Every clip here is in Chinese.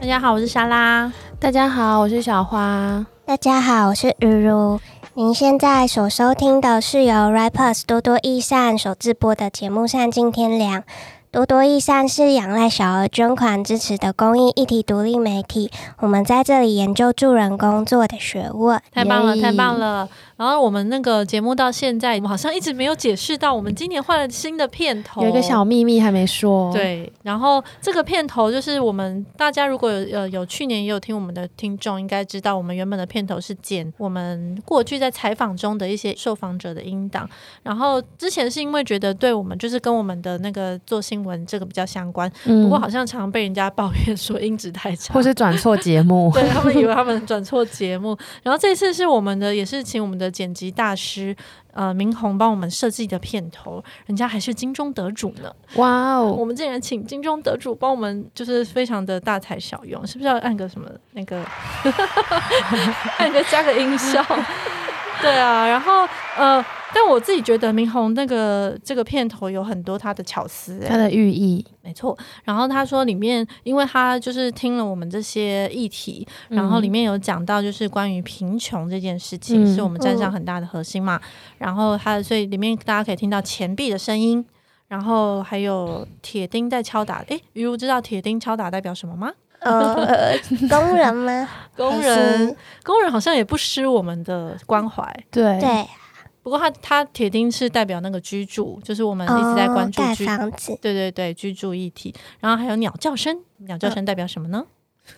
大家好，我是莎拉。大家好，我是小花。大家好，我是雨如。您现在所收听的是由 Rappers 多多益善所制播的节目《善尽天良》。多多益善是仰赖小额捐款支持的公益议题独立媒体。我们在这里研究助人工作的学问。太棒了，太棒了！然后我们那个节目到现在，我们好像一直没有解释到，我们今年换了新的片头，有一个小秘密还没说。对，然后这个片头就是我们大家如果有呃有去年也有听我们的听众，应该知道我们原本的片头是剪我们过去在采访中的一些受访者的音档。然后之前是因为觉得对我们就是跟我们的那个做新闻这个比较相关，嗯、不过好像常常被人家抱怨说音质太差，或是转错节目，对他们以为他们转错节目。然后这次是我们的，也是请我们的。剪辑大师呃，明宏帮我们设计的片头，人家还是金钟得主呢！哇哦，我们竟然请金钟得主帮我们，就是非常的大材小用，是不是要按个什么那个，按个加个音效？对啊，然后呃。但我自己觉得明宏那个这个片头有很多他的巧思，他的寓意没错。然后他说里面，因为他就是听了我们这些议题，嗯、然后里面有讲到就是关于贫穷这件事情，嗯、是我们站上很大的核心嘛。嗯、然后他所以里面大家可以听到钱币的声音，然后还有铁钉在敲打。诶，于如知道铁钉敲打代表什么吗？呃，工人吗？工人，工人好像也不失我们的关怀。对对。不过他他铁钉是代表那个居住，就是我们一直在关注居、哦、盖房子，对对对，居住议题。然后还有鸟叫声，鸟叫声代表什么呢？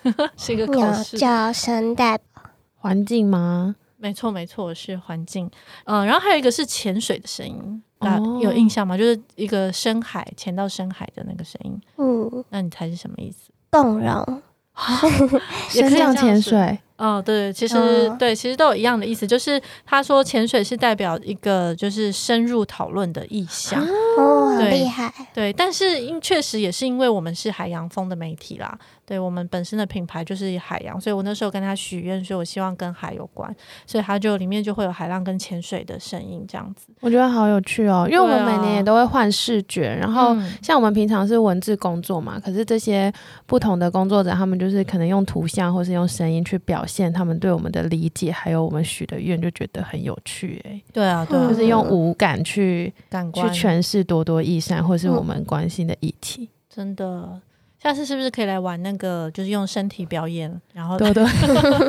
哦、是一个口试。鸟叫声代表环境吗？没错没错，是环境。嗯、呃，然后还有一个是潜水的声音，大家有印象吗？就是一个深海潜到深海的那个声音。嗯，那你猜是什么意思？动容。也可以这样潜水。哦，对，其实、哦、对，其实都有一样的意思，就是他说潜水是代表一个就是深入讨论的意向，哦，对，厉害，对，但是因确实也是因为我们是海洋风的媒体啦，对我们本身的品牌就是海洋，所以我那时候跟他许愿说，我希望跟海有关，所以他就里面就会有海浪跟潜水的声音这样子，我觉得好有趣哦，因为我们每年也都会换视觉，啊、然后像我们平常是文字工作嘛，可是这些不同的工作者，他们就是可能用图像或是用声音去表现他们对我们的理解，还有我们许的愿，就觉得很有趣哎。对啊，对，就是用五感去感官去诠释多多益善，或是我们关心的议题。真的，下次是不是可以来玩那个，就是用身体表演，然后对对，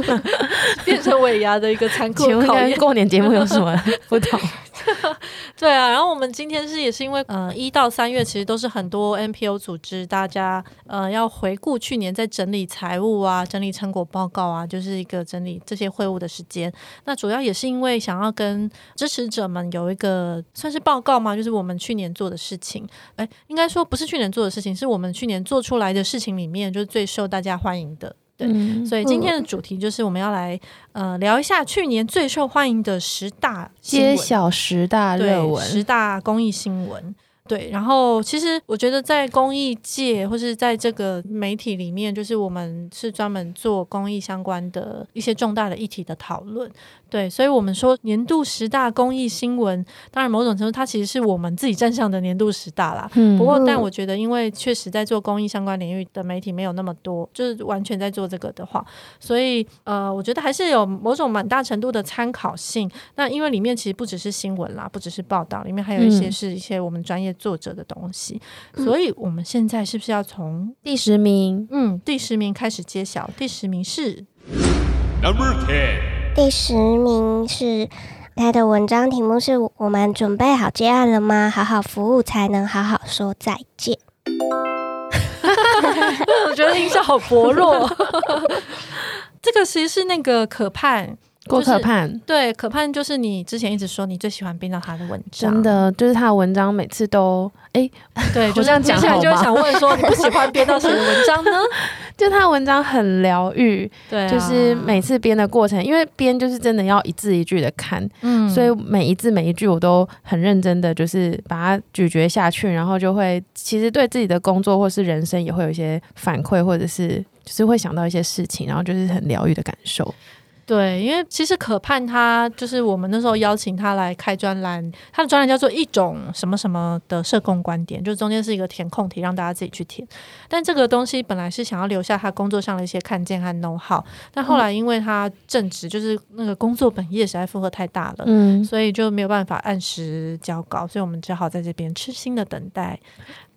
变成尾牙的一个残酷考验？过年节目有什么不同？对啊，然后我们今天是也是因为，呃，一到三月其实都是很多 NPO 组织大家呃要回顾去年在整理财务啊、整理成果报告啊，就是一个整理这些会务的时间。那主要也是因为想要跟支持者们有一个算是报告嘛，就是我们去年做的事情。哎，应该说不是去年做的事情，是我们去年做出来的事情里面就是最受大家欢迎的。对，嗯、所以今天的主题就是我们要来呃聊一下去年最受欢迎的十大揭晓十大热文，十大公益新闻。对，然后其实我觉得在公益界或是在这个媒体里面，就是我们是专门做公益相关的一些重大的议题的讨论。对，所以我们说年度十大公益新闻，当然某种程度它其实是我们自己站上的年度十大啦。嗯，不过但我觉得，因为确实在做公益相关领域的媒体没有那么多，就是完全在做这个的话，所以呃，我觉得还是有某种蛮大程度的参考性。那因为里面其实不只是新闻啦，不只是报道，里面还有一些是一些我们专业。作者的东西，所以我们现在是不是要从第十名？嗯，第十名开始揭晓。第十名是 Number Ten。第十名是他的文章题目是我们准备好接案了吗？好好服务才能好好说再见。我觉得音效好薄弱。这个其实是那个可盼。郭可盼、就是，对，可盼就是你之前一直说你最喜欢编到他的文章，真的就是他的文章每次都哎，欸、对，就这样 讲，现在就会想问说，你不喜欢编到谁的文章呢？就他的文章很疗愈，对、啊，就是每次编的过程，因为编就是真的要一字一句的看，嗯，所以每一字每一句我都很认真的，就是把它咀嚼下去，然后就会其实对自己的工作或是人生也会有一些反馈，或者是就是会想到一些事情，然后就是很疗愈的感受。对，因为其实可盼他就是我们那时候邀请他来开专栏，他的专栏叫做一种什么什么的社工观点，就中间是一个填空题，让大家自己去填。但这个东西本来是想要留下他工作上的一些看见和 know how，但后来因为他正职就是那个工作本业实在负荷太大了，嗯，所以就没有办法按时交稿，所以我们只好在这边痴心的等待。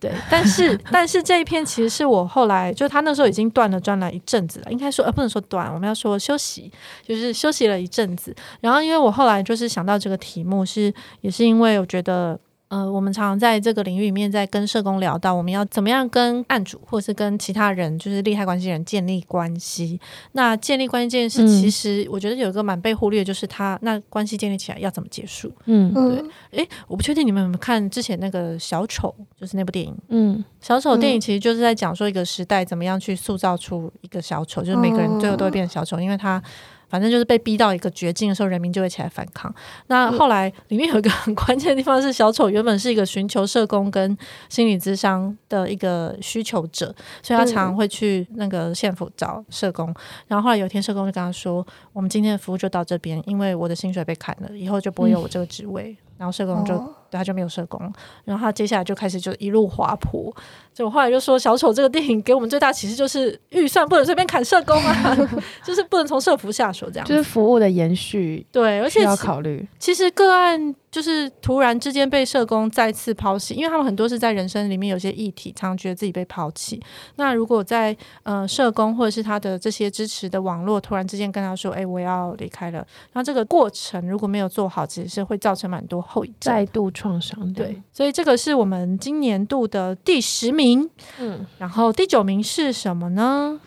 对，但是 但是这一篇其实是我后来就他那时候已经断了专栏一阵子了，应该说呃不能说断，我们要说休息，就是休息了一阵子。然后因为我后来就是想到这个题目是也是因为我觉得。呃，我们常常在这个领域里面，在跟社工聊到，我们要怎么样跟案主或是跟其他人，就是利害关系人建立关系。那建立关系这件事，其实我觉得有一个蛮被忽略，就是他那关系建立起来要怎么结束？嗯，对。诶，我不确定你们有没有看之前那个小丑，就是那部电影。嗯，小丑电影其实就是在讲说一个时代怎么样去塑造出一个小丑，就是每个人最后都会变成小丑，因为他。反正就是被逼到一个绝境的时候，人民就会起来反抗。那后来里面有一个很关键的地方是，小丑原本是一个寻求社工跟心理咨商的一个需求者，所以他常常会去那个县府找社工。然后后来有一天，社工就跟他说：“我们今天的服务就到这边，因为我的薪水被砍了，以后就不会有我这个职位。”然后社工就。对，他就没有社工，然后他接下来就开始就一路滑坡。就我后来就说，小丑这个电影给我们最大启示就是预算不能随便砍社工啊，就是不能从社服下手这样，就是服务的延续。对，而且要考虑，其实个案。就是突然之间被社工再次抛弃，因为他们很多是在人生里面有些议题，常常觉得自己被抛弃。那如果在呃社工或者是他的这些支持的网络突然之间跟他说：“哎、欸，我要离开了。”那这个过程如果没有做好，其实是会造成蛮多后遗症，再度创伤。对，所以这个是我们今年度的第十名。嗯，然后第九名是什么呢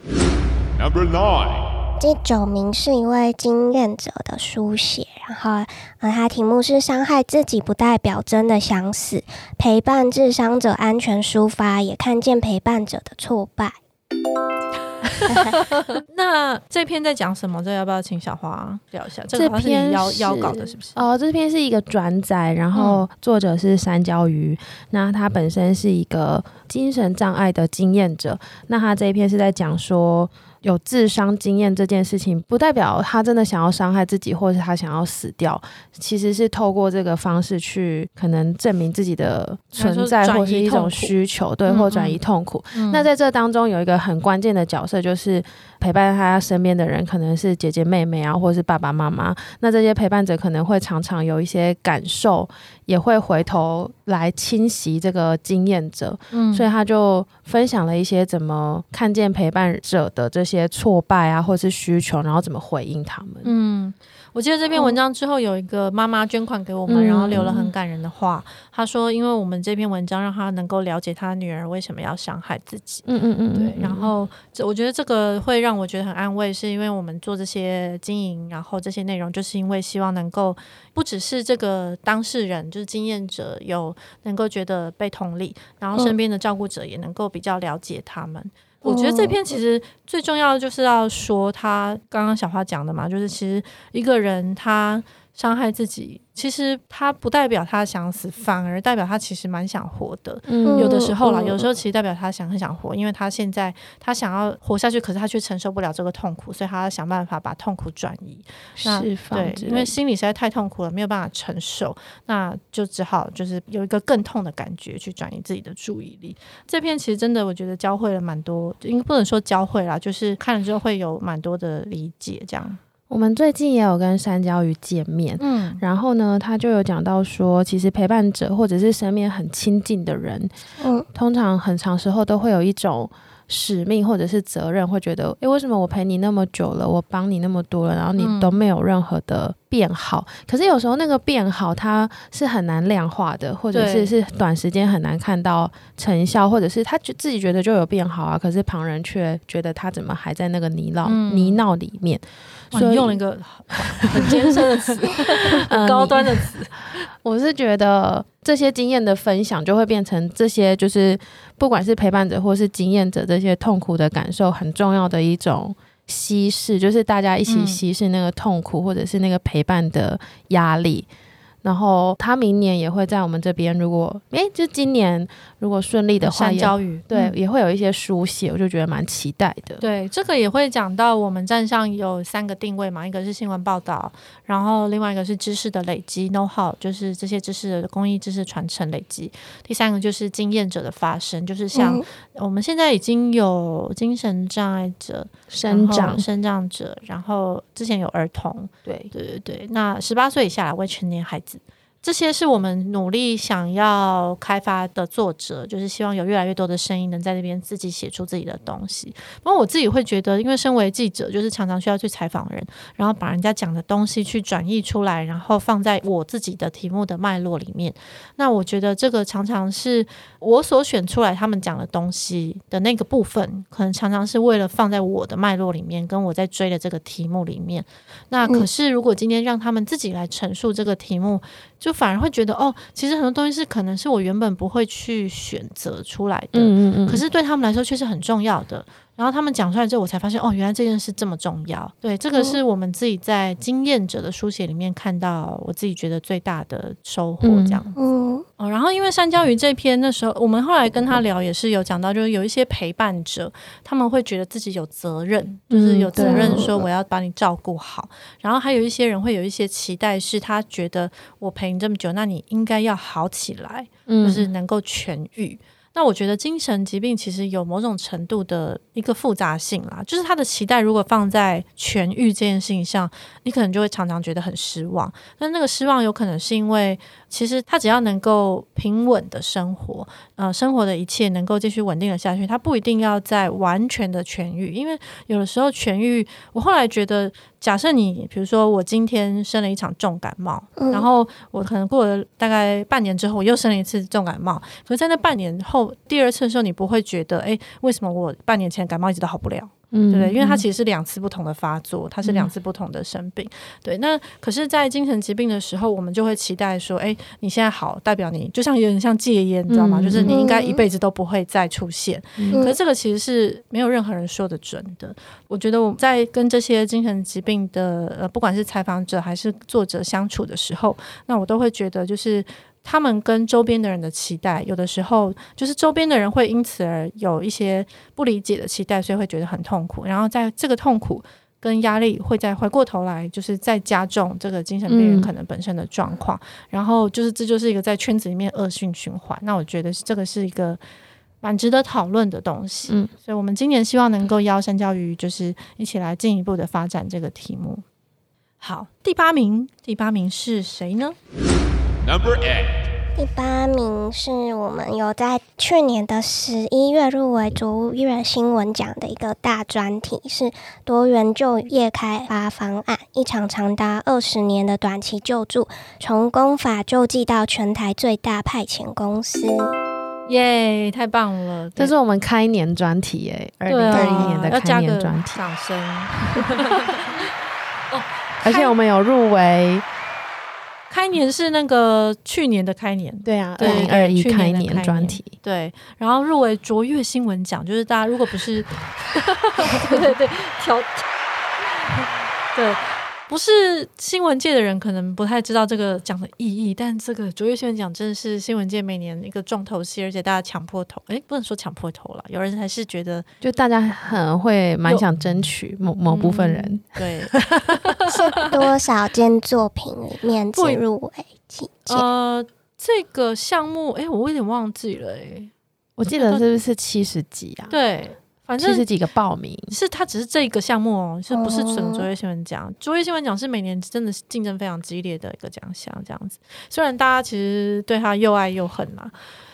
？Number nine。第九名是一位经验者的书写，然后，呃，他题目是“伤害自己不代表真的想死”，陪伴智商者安全抒发，也看见陪伴者的挫败。那这篇在讲什么？这要不要请小花聊一下？这个好像是你邀邀稿的，是不是？哦，这篇是一个转载，然后作者是山椒鱼，那他本身是一个精神障碍的经验者，那他这一篇是在讲说。有自伤经验这件事情，不代表他真的想要伤害自己，或者是他想要死掉。其实是透过这个方式去可能证明自己的存在，或是一种需求，对，或转移痛苦。嗯嗯，那在这当中有一个很关键的角色，就是陪伴他身边的人，可能是姐姐妹妹啊，或是爸爸妈妈。那这些陪伴者可能会常常有一些感受。也会回头来侵袭这个经验者，嗯，所以他就分享了一些怎么看见陪伴者的这些挫败啊，或是需求，然后怎么回应他们，嗯。我记得这篇文章之后，有一个妈妈捐款给我们，然后留了很感人的话。她说：“因为我们这篇文章让她能够了解她女儿为什么要伤害自己。”嗯嗯嗯，对。然后这我觉得这个会让我觉得很安慰，是因为我们做这些经营，然后这些内容，就是因为希望能够不只是这个当事人，就是经验者有能够觉得被同理，然后身边的照顾者也能够比较了解他们。我觉得这篇其实最重要的就是要说，他刚刚小花讲的嘛，就是其实一个人他伤害自己。其实他不代表他想死，反而代表他其实蛮想活的。嗯，有的时候啦，有时候其实代表他想很想活，因为他现在他想要活下去，可是他却承受不了这个痛苦，所以他要想办法把痛苦转移、释放。对，因为心里实在太痛苦了，没有办法承受，那就只好就是有一个更痛的感觉去转移自己的注意力。这篇其实真的，我觉得教会了蛮多，应该不能说教会啦，就是看了之后会有蛮多的理解，这样。我们最近也有跟山椒鱼见面，嗯，然后呢，他就有讲到说，其实陪伴者或者是身边很亲近的人，嗯，通常很长时候都会有一种使命或者是责任，会觉得，诶，为什么我陪你那么久了，我帮你那么多了，然后你都没有任何的变好？嗯，可是有时候那个变好，它是很难量化的，或者是是短时间很难看到成效，或者是他觉自己觉得就有变好啊，可是旁人却觉得他怎么还在那个泥淖，嗯，泥淖里面。所以用了一个很艰深的词，很高端的词。我是觉得这些经验的分享，就会变成这些，就是不管是陪伴者或是经验者，这些痛苦的感受，很重要的一种稀释，就是大家一起稀释那个痛苦，或者是那个陪伴的压力。然后他明年也会在我们这边，如果哎，就今年如果顺利的话，山椒鱼对、嗯、也会有一些书写，我就觉得蛮期待的。对，这个也会讲到我们站上有三个定位嘛，一个是新闻报道，然后另外一个是知识的累积，know how，就是这些知识的公益知识传承累积，第三个就是经验者的发生，就是像我们现在已经有精神障碍者、身障、身障者，然后之前有儿童，对。对对对，那十八岁以下来未成年孩子。这些是我们努力想要开发的作者，就是希望有越来越多的声音能在那边自己写出自己的东西。不过我自己会觉得，因为身为记者，就是常常需要去采访人，然后把人家讲的东西去转译出来，然后放在我自己的题目的脉络里面。那我觉得这个常常是我所选出来他们讲的东西的那个部分，可能常常是为了放在我的脉络里面，跟我在追的这个题目里面。那可是如果今天让他们自己来陈述这个题目，就反而会觉得哦，其实很多东西是可能是我原本不会去选择出来的，嗯嗯嗯，可是对他们来说却是很重要的。然后他们讲出来之后，我才发现哦，原来这件事这么重要。对，这个是我们自己在经验者的书写里面看到，我自己觉得最大的收获。这样，嗯，哦，然后因为山椒鱼这篇那时候，我们后来跟他聊也是有讲到，就是有一些陪伴者，他们会觉得自己有责任，就是有责任说我要把你照顾好。然后还有一些人会有一些期待，是他觉得我陪你这么久，那你应该要好起来，就是能够痊愈。那我觉得精神疾病其实有某种程度的一个复杂性啦，就是他的期待如果放在痊愈这件事情上，你可能就会常常觉得很失望。但那个失望有可能是因为，其实他只要能够平稳的生活，呃，生活的一切能够继续稳定的下去，他不一定要在完全的痊愈，因为有的时候痊愈，我后来觉得。假设你，比如说我今天生了一场重感冒，嗯、然后我可能过了大概半年之后，我又生了一次重感冒。可是在那半年后，第二次的时候，你不会觉得，哎，为什么我半年前感冒一直都好不了？嗯，对不对？因为它其实是两次不同的发作，它是两次不同的生病。嗯、对，那可是，在精神疾病的时候，我们就会期待说，哎，你现在好，代表你就像有点像戒烟，你知道吗？嗯、就是你应该一辈子都不会再出现。嗯、可是这个其实是没有任何人说的准的。我觉得我在跟这些精神疾病的呃，不管是采访者还是作者相处的时候，那我都会觉得就是。他们跟周边的人的期待，有的时候就是周边的人会因此而有一些不理解的期待，所以会觉得很痛苦。然后在这个痛苦跟压力，会再回过头来，就是再加重这个精神病人可能本身的状况。嗯、然后就是这就是一个在圈子里面恶性循环。那我觉得这个是一个蛮值得讨论的东西。嗯，所以我们今年希望能够邀山椒鱼，就是一起来进一步的发展这个题目。好，第八名，第八名是谁呢？Number eight，第八名是我们有在去年的十一月入围卓越新闻奖的一个大专题，是多元就业开发方案，一场长达二十年的短期救助，从公法救济到全台最大派遣公司。耶，yeah, 太棒了！这是我们开年专题耶，二零二一年的开年专题，掌声。哦，而且我们有入围。开年是那个去年的开年，对啊，二零二一开年专题，对，然后入围卓越新闻奖，就是大家如果不是，对对对，调，对。不是新闻界的人可能不太知道这个奖的意义，但这个卓越新闻奖真的是新闻界每年一个重头戏，而且大家抢破头，哎，不能说抢破头了，有人还是觉得，就大家很会蛮想争取某某部分人，嗯、对，是多少件作品里面进入围几件？呃，这个项目，哎，我有点忘记了，哎，我记得是不是七十几啊？对。反正七十几个报名，是他只是这个项目哦，是不是整个卓越新闻奖？卓越新闻奖是每年真的是竞争非常激烈的一个奖项，这样子。虽然大家其实对他又爱又恨嘛，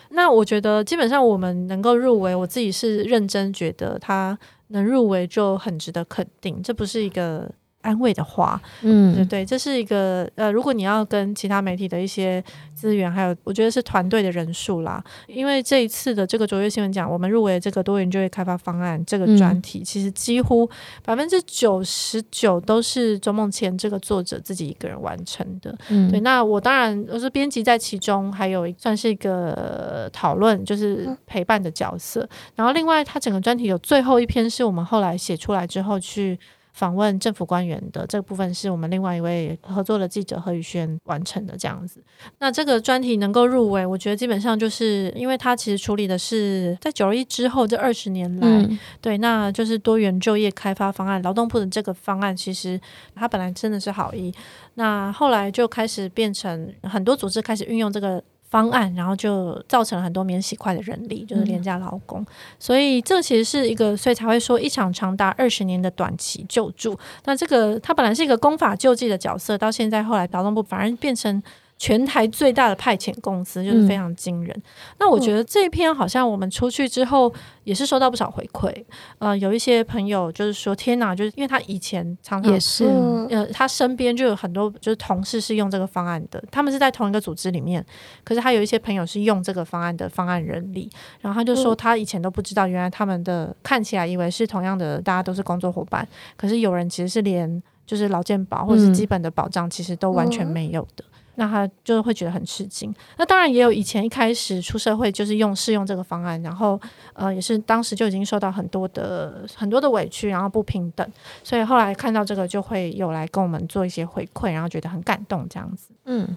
那我觉得基本上我们能够入围，我自己是认真觉得他能入围就很值得肯定，这不是一个。安慰的话，嗯，对对，这是一个呃，如果你要跟其他媒体的一些资源，还有我觉得是团队的人数啦，因为这一次的这个卓越新闻奖，我们入围这个多元就业开发方案这个专题，嗯、其实几乎百分之九十九都是周梦千这个作者自己一个人完成的。嗯，对，那我当然我是编辑在其中，还有算是一个讨论，就是陪伴的角色。然后另外，他整个专题有最后一篇是我们后来写出来之后去。访问政府官员的这个部分，是我们另外一位合作的记者何宇轩完成的这样子。那这个专题能够入围，我觉得基本上就是因为他其实处理的是在九二一之后这二十年来，嗯、对，那就是多元就业开发方案，劳动部的这个方案，其实他本来真的是好意，那后来就开始变成很多组织开始运用这个。方案，然后就造成了很多免洗块的人力，就是廉价劳工。嗯、所以这其实是一个，所以才会说一场长达二十年的短期救助。那这个它本来是一个公法救济的角色，到现在后来劳动部反而变成。全台最大的派遣公司就是非常惊人。嗯、那我觉得这一篇好像我们出去之后也是收到不少回馈。呃，有一些朋友就是说：“天哪！”就是因为他以前常常也是，呃，他身边就有很多就是同事是用这个方案的。他们是在同一个组织里面，可是他有一些朋友是用这个方案的方案人力。然后他就说他以前都不知道，原来他们的看起来以为是同样的，大家都是工作伙伴，可是有人其实是连就是劳健保或者是基本的保障其实都完全没有的。嗯那他就会觉得很吃惊。那当然也有以前一开始出社会就是用试用这个方案，然后呃也是当时就已经受到很多的很多的委屈，然后不平等，所以后来看到这个就会有来跟我们做一些回馈，然后觉得很感动这样子。嗯。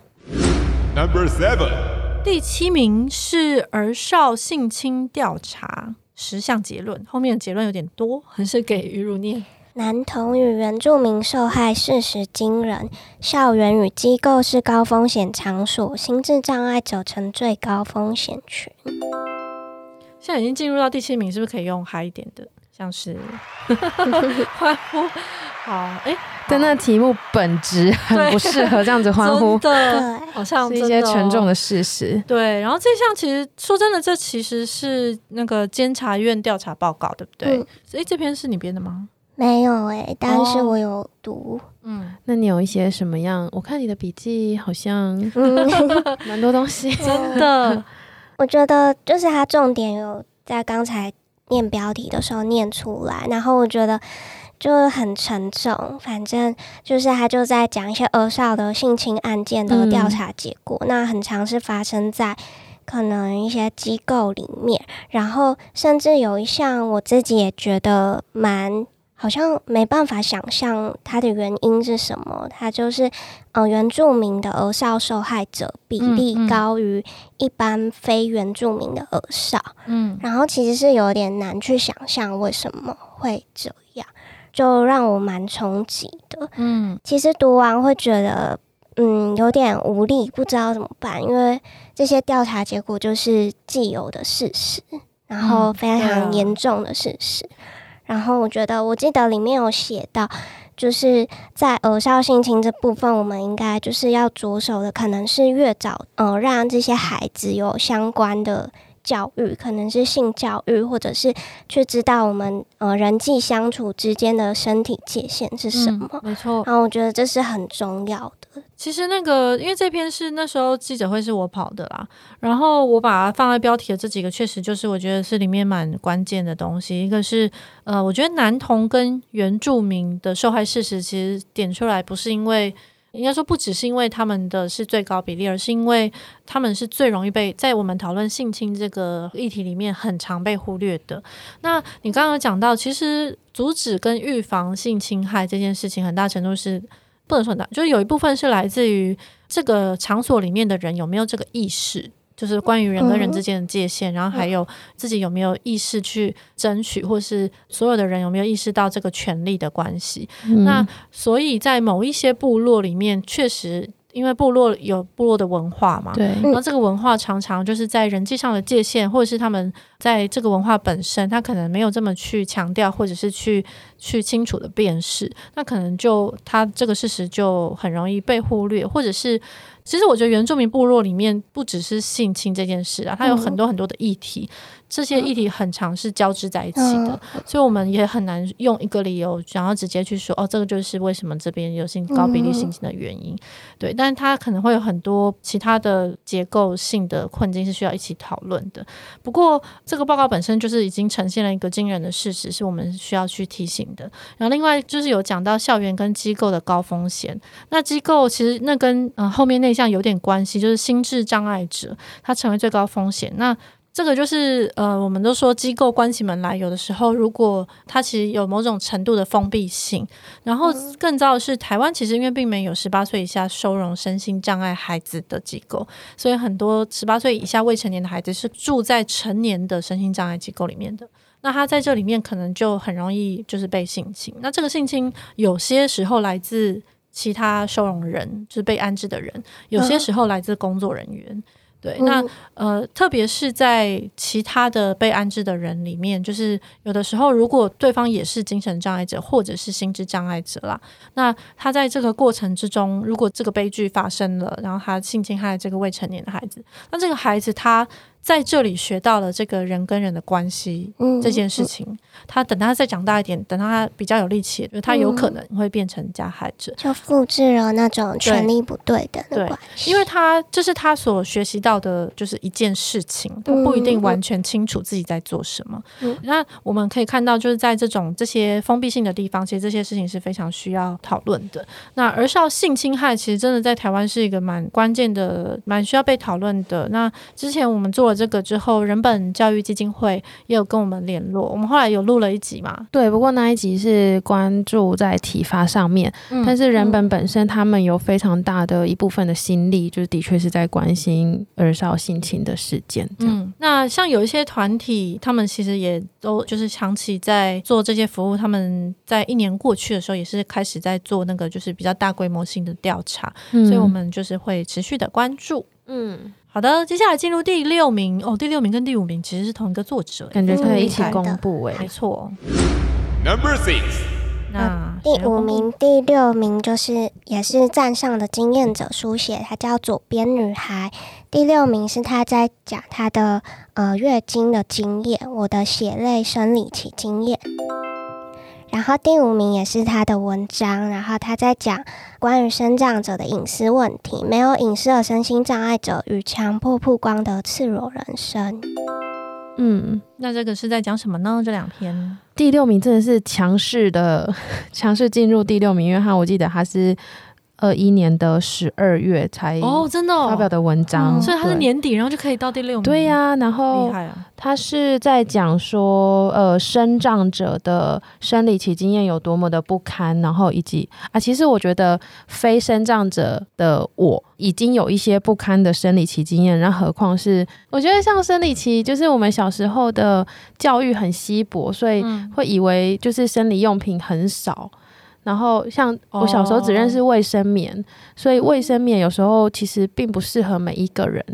Number seven，第七名是儿少性侵调查十项结论，后面的结论有点多，还是给于如念。男童与原住民受害事实惊人，校园与机构是高风险场所，心智障碍者成最高风险群。现在已经进入到第七名，是不是可以用嗨一点的，像是 欢呼？好，哎、欸，但那题目本质很不适合这样子欢呼，真的，好像是一些沉重的事实。对，然后这项其实说真的，这其实是那个监察院调查报告，对不对？哎、嗯，这篇是你编的吗？没有哎、欸，但是我有读。哦、嗯，那你有一些什么样？我看你的笔记好像 蛮多东西，真的。我觉得就是他重点有在刚才念标题的时候念出来，然后我觉得就很沉重。反正就是他就在讲一些儿少的性侵案件的调查结果，嗯、那很常是发生在可能一些机构里面，然后甚至有一项我自己也觉得蛮。好像没办法想象它的原因是什么。它就是，嗯、呃，原住民的儿少受害者比例高于一般非原住民的儿少。嗯，然后其实是有点难去想象为什么会这样，就让我蛮冲击的。嗯，其实读完会觉得，嗯，有点无力，不知道怎么办，因为这些调查结果就是既有的事实，然后非常严重的事实。嗯然后我觉得，我记得里面有写到，就是在儿少性侵这部分，我们应该就是要着手的，可能是越早，呃，让这些孩子有相关的教育，可能是性教育，或者是去知道我们呃人际相处之间的身体界限是什么。嗯，没错。然后我觉得这是很重要的。其实那个，因为这篇是那时候记者会是我跑的啦，然后我把它放在标题的这几个，确实就是我觉得是里面蛮关键的东西。一个是，呃，我觉得男童跟原住民的受害事实，其实点出来不是因为，应该说不只是因为他们的是最高比例，而是因为他们是最容易被在我们讨论性侵这个议题里面很常被忽略的。那你刚刚讲到，其实阻止跟预防性侵害这件事情，很大程度是。不能说的，就是有一部分是来自于这个场所里面的人有没有这个意识，就是关于人跟人之间的界限，嗯、然后还有自己有没有意识去争取，或是所有的人有没有意识到这个权利的关系。嗯、那所以在某一些部落里面，确实。因为部落有部落的文化嘛，对，然后这个文化常常就是在人际上的界限，或者是他们在这个文化本身，他可能没有这么去强调，或者是去去清楚的辨识，那可能就他这个事实就很容易被忽略，或者是。其实我觉得原住民部落里面不只是性侵这件事啊，它有很多很多的议题，这些议题很常是交织在一起的，所以我们也很难用一个理由，然后直接去说哦，这个就是为什么这边有性高比例性侵的原因。对，但是它可能会有很多其他的结构性的困境是需要一起讨论的。不过这个报告本身就是已经呈现了一个惊人的事实，是我们需要去提醒的。然后另外就是有讲到校园跟机构的高风险，那机构其实那跟嗯、呃、后面那。这样有点关系，就是心智障碍者他成为最高风险。那这个就是呃，我们都说机构关起门来，有的时候如果它其实有某种程度的封闭性，然后更糟的是，台湾其实因为并没有十八岁以下收容身心障碍孩子的机构，所以很多十八岁以下未成年的孩子是住在成年的身心障碍机构里面的。那他在这里面可能就很容易就是被性侵。那这个性侵有些时候来自其他收容人，就是被安置的人；有些时候来自工作人员。对，那呃，特别是在其他的被安置的人里面，就是有的时候，如果对方也是精神障碍者或者是心智障碍者啦，那他在这个过程之中，如果这个悲剧发生了，然后他性侵害这个未成年的孩子，那这个孩子他。在这里学到了这个人跟人的关系这件事情，他等他再长大一点，等他比较有力气，就他有可能会变成加害者，就复制了那种权力不对等的关系。对，因为他这是他所学习到的，就是一件事情，他不一定完全清楚自己在做什么。那我们可以看到，就是在这种这些封闭性的地方，其实这些事情是非常需要讨论的。那儿少性侵害其实真的在台湾是一个蛮关键的、蛮需要被讨论的。那之前我们做。这个之后，人本教育基金会也有跟我们联络，我们后来有录了一集嘛？对，不过那一集是关注在体罚上面，嗯、但是人本本身他们有非常大的一部分的心力，就是的确是在关心儿少性侵的事件。嗯，那像有一些团体，他们其实也都就是长期在做这些服务，他们在一年过去的时候，也是开始在做那个就是比较大规模性的调查，嗯、所以我们就是会持续的关注。嗯。好的，接下来进入第六名哦。第六名跟第五名其实是同一个作者，感觉可以一起公布哎。没错。Number six，那第五名、第六名就是也是站上的经验者书写，她叫左边女孩。第六名是她在讲她的呃月经的经验，我的血泪生理期经验。然后第五名也是他的文章，然后他在讲关于生长者的隐私问题，没有隐私的身心障碍者与强迫曝光的赤裸人生。嗯，那这个是在讲什么呢？这两篇第六名真的是强势的，强势进入第六名，因为他我记得他是。二一年的十二月才哦，真的发表的文章，哦，所以他是年底，然后就可以到第六名。对呀，啊，然后他是在讲说，呃，生长者的生理期经验有多么的不堪，然后以及啊，其实我觉得非生长者的我已经有一些不堪的生理期经验，然后何况是我觉得像生理期，就是我们小时候的教育很稀薄，所以会以为就是生理用品很少。然后，像我小时候只认识卫生棉，哦、所以卫生棉有时候其实并不适合每一个人。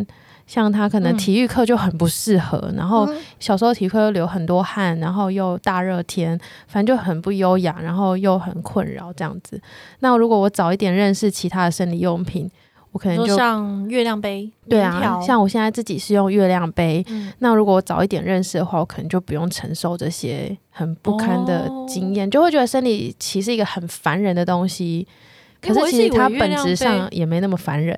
像他可能体育课就很不适合，嗯、然后小时候体育课又流很多汗，然后又大热天，反正就很不优雅，然后又很困扰这样子。那如果我早一点认识其他的生理用品，我可能就像月亮杯，对啊，像我现在自己是用月亮杯。嗯、那如果我早一点认识的话，我可能就不用承受这些很不堪的经验，哦、就会觉得生理期是一个很烦人的东西。可是其实它本质上也没那么烦人。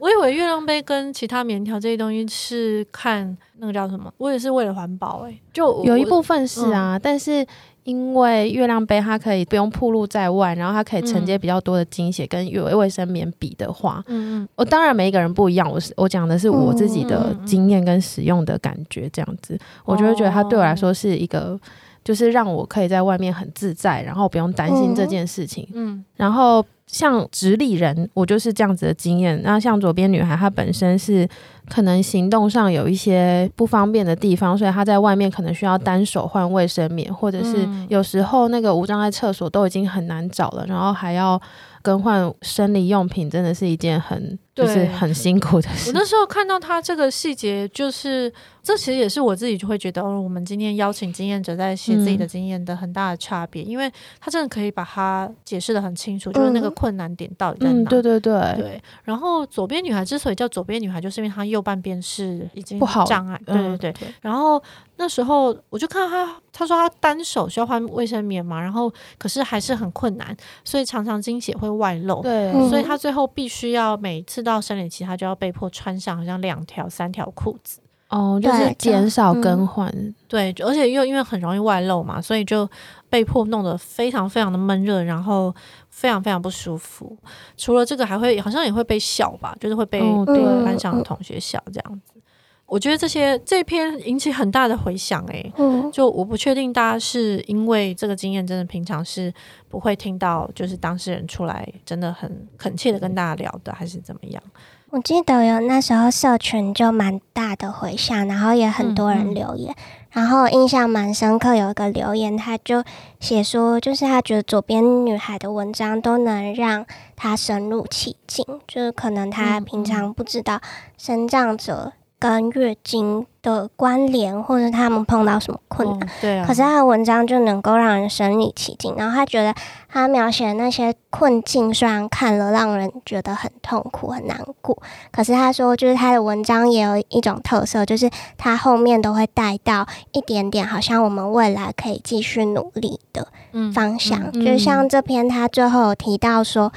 我以为月亮杯跟其他棉条这些东西是看那个叫什么，我也是为了环保哎、欸，就有一部分是啊，嗯、但是。因为月亮杯它可以不用暴露在外，然后它可以承接比较多的精血，跟卫卫生棉比的话，嗯嗯，我当然每一个人不一样，我是我讲的是我自己的经验跟使用的感觉这样子，我就会觉得它对我来说是一个，就是让我可以在外面很自在，然后不用担心这件事情，嗯，然后。像直立人，我就是这样子的经验。那像左边女孩，她本身是可能行动上有一些不方便的地方，所以她在外面可能需要单手换卫生棉，或者是有时候那个无障碍厕所都已经很难找了，然后还要更换生理用品，真的是一件很就是很辛苦的事。我那时候看到她这个细节，就是。这其实也是我自己就会觉得，哦，我们今天邀请经验者在写自己的经验的很大的差别，嗯、因为他真的可以把它解释的很清楚，嗯、就是那个困难点到底在哪。嗯、对对对对。然后左边女孩之所以叫左边女孩，就是因为她右半边是已经障碍。对对对。嗯、然后那时候我就看到他，他说他单手需要换卫生棉嘛，然后可是还是很困难，所以常常经血会外漏。对。所以他最后必须要每次到生理期，他就要被迫穿上好像两条、三条裤子。哦，就是减少更换，嗯，对，而且又因为很容易外漏嘛，所以就被迫弄得非常非常的闷热，然后非常非常不舒服。除了这个，还会好像也会被笑吧，就是会被班上的同学笑这样子。我觉得这些这篇引起很大的回响，哎，嗯，就我不确定大家是因为这个经验，真的平常是不会听到，就是当事人出来真的很恳切的跟大家聊的，还是怎么样？我记得有那时候社群就蛮大的回响，然后也很多人留言，嗯嗯、然后印象蛮深刻。有一个留言，他就写说，就是他觉得左边女孩的文章都能让他深入其境，就是可能他平常不知道身障者。跟月经的关联，或者他们碰到什么困难，哦、对啊。可是他的文章就能够让人身临其境，然后他觉得他描写的那些困境，虽然看了让人觉得很痛苦、很难过，可是他说，就是他的文章也有一种特色，就是他后面都会带到一点点，好像我们未来可以继续努力的方向。嗯嗯、就像这篇，他最后有提到说。